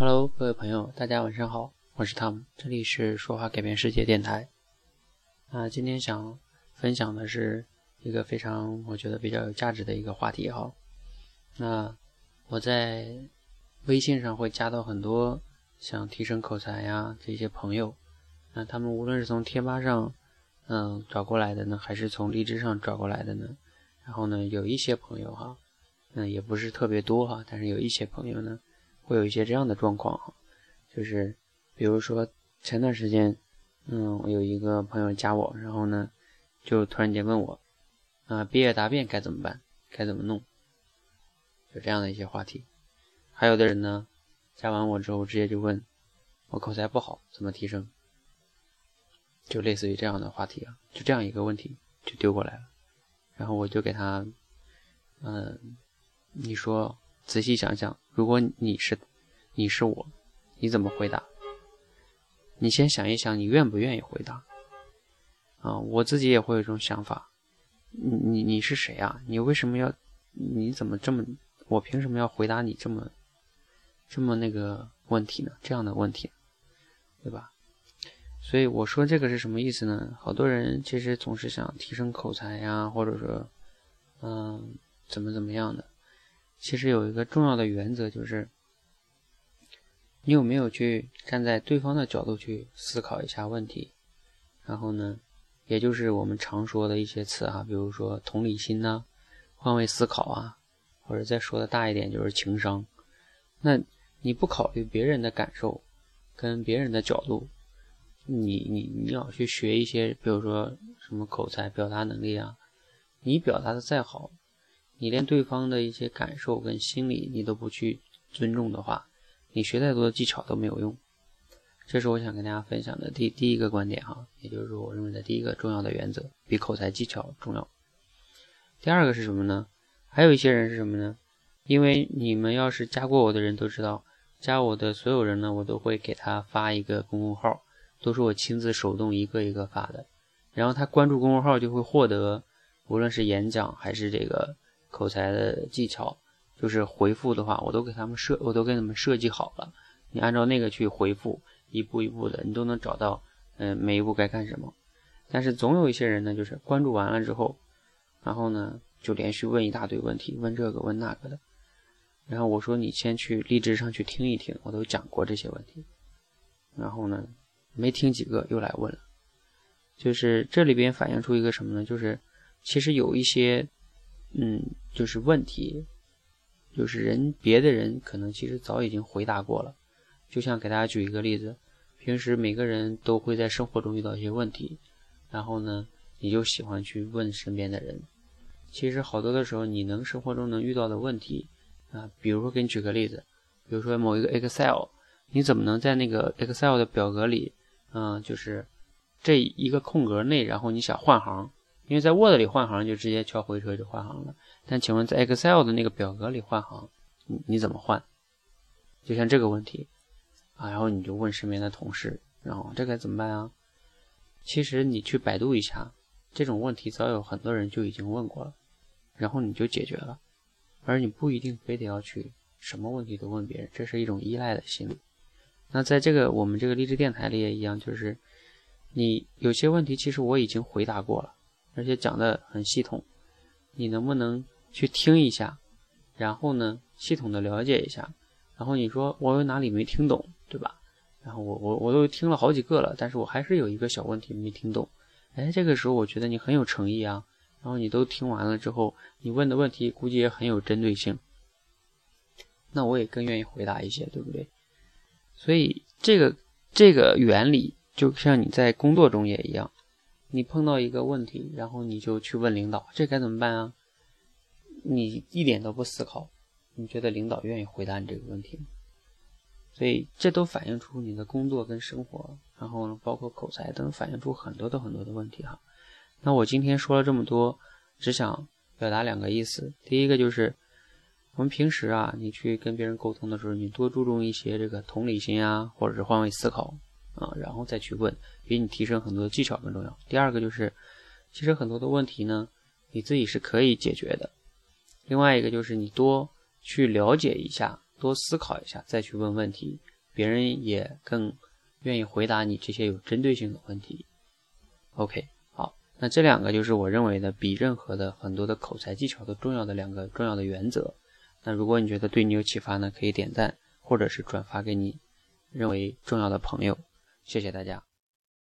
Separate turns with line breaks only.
Hello，各位朋友，大家晚上好，我是汤姆，这里是说话改变世界电台。那，今天想分享的是一个非常我觉得比较有价值的一个话题哈。那我在微信上会加到很多想提升口才呀这些朋友，那他们无论是从贴吧上嗯找过来的呢，还是从荔枝上找过来的呢？然后呢，有一些朋友哈，嗯，也不是特别多哈，但是有一些朋友呢。会有一些这样的状况，就是比如说前段时间，嗯，我有一个朋友加我，然后呢，就突然间问我，啊，毕业答辩该怎么办？该怎么弄？就这样的一些话题。还有的人呢，加完我之后直接就问我口才不好怎么提升？就类似于这样的话题啊，就这样一个问题就丢过来了，然后我就给他，嗯，你说。仔细想想，如果你是你是我，你怎么回答？你先想一想，你愿不愿意回答？啊，我自己也会有这种想法。你你你是谁啊？你为什么要？你怎么这么？我凭什么要回答你这么这么那个问题呢？这样的问题，对吧？所以我说这个是什么意思呢？好多人其实总是想提升口才呀，或者说，嗯，怎么怎么样的。其实有一个重要的原则，就是你有没有去站在对方的角度去思考一下问题，然后呢，也就是我们常说的一些词哈，比如说同理心呐、换位思考啊，或者再说的大一点就是情商。那你不考虑别人的感受跟别人的角度，你你你要去学一些，比如说什么口才、表达能力啊，你表达的再好。你连对方的一些感受跟心理你都不去尊重的话，你学再多的技巧都没有用。这是我想跟大家分享的第第一个观点哈，也就是说我认为的第一个重要的原则，比口才技巧重要。第二个是什么呢？还有一些人是什么呢？因为你们要是加过我的人都知道，加我的所有人呢，我都会给他发一个公众号，都是我亲自手动一个一个发的。然后他关注公众号就会获得，无论是演讲还是这个。口才的技巧，就是回复的话，我都给他们设，我都给他们设计好了。你按照那个去回复，一步一步的，你都能找到，嗯，每一步该干什么。但是总有一些人呢，就是关注完了之后，然后呢，就连续问一大堆问题，问这个问那个的。然后我说你先去励志上去听一听，我都讲过这些问题。然后呢，没听几个又来问了。就是这里边反映出一个什么呢？就是其实有一些。嗯，就是问题，就是人别的人可能其实早已经回答过了。就像给大家举一个例子，平时每个人都会在生活中遇到一些问题，然后呢，你就喜欢去问身边的人。其实好多的时候，你能生活中能遇到的问题啊，比如说给你举个例子，比如说某一个 Excel，你怎么能在那个 Excel 的表格里，嗯，就是这一个空格内，然后你想换行？因为在 Word 里换行就直接敲回车就换行了，但请问在 Excel 的那个表格里换行，你你怎么换？就像这个问题啊，然后你就问身边的同事，然后这该怎么办啊？其实你去百度一下，这种问题早有很多人就已经问过了，然后你就解决了，而你不一定非得要去什么问题都问别人，这是一种依赖的心理。那在这个我们这个励志电台里也一样，就是你有些问题其实我已经回答过了。而且讲的很系统，你能不能去听一下，然后呢，系统的了解一下，然后你说我有哪里没听懂，对吧？然后我我我都听了好几个了，但是我还是有一个小问题没听懂。哎，这个时候我觉得你很有诚意啊，然后你都听完了之后，你问的问题估计也很有针对性，那我也更愿意回答一些，对不对？所以这个这个原理就像你在工作中也一样。你碰到一个问题，然后你就去问领导，这该怎么办啊？你一点都不思考，你觉得领导愿意回答你这个问题吗？所以这都反映出你的工作跟生活，然后呢，包括口才，都反映出很多的很多的问题哈。那我今天说了这么多，只想表达两个意思。第一个就是，我们平时啊，你去跟别人沟通的时候，你多注重一些这个同理心啊，或者是换位思考。啊，然后再去问，比你提升很多的技巧更重要。第二个就是，其实很多的问题呢，你自己是可以解决的。另外一个就是你多去了解一下多思考一下再去问问题，别人也更愿意回答你这些有针对性的问题。OK，好，那这两个就是我认为的比任何的很多的口才技巧都重要的两个重要的原则。那如果你觉得对你有启发呢，可以点赞或者是转发给你认为重要的朋友。谢谢大家。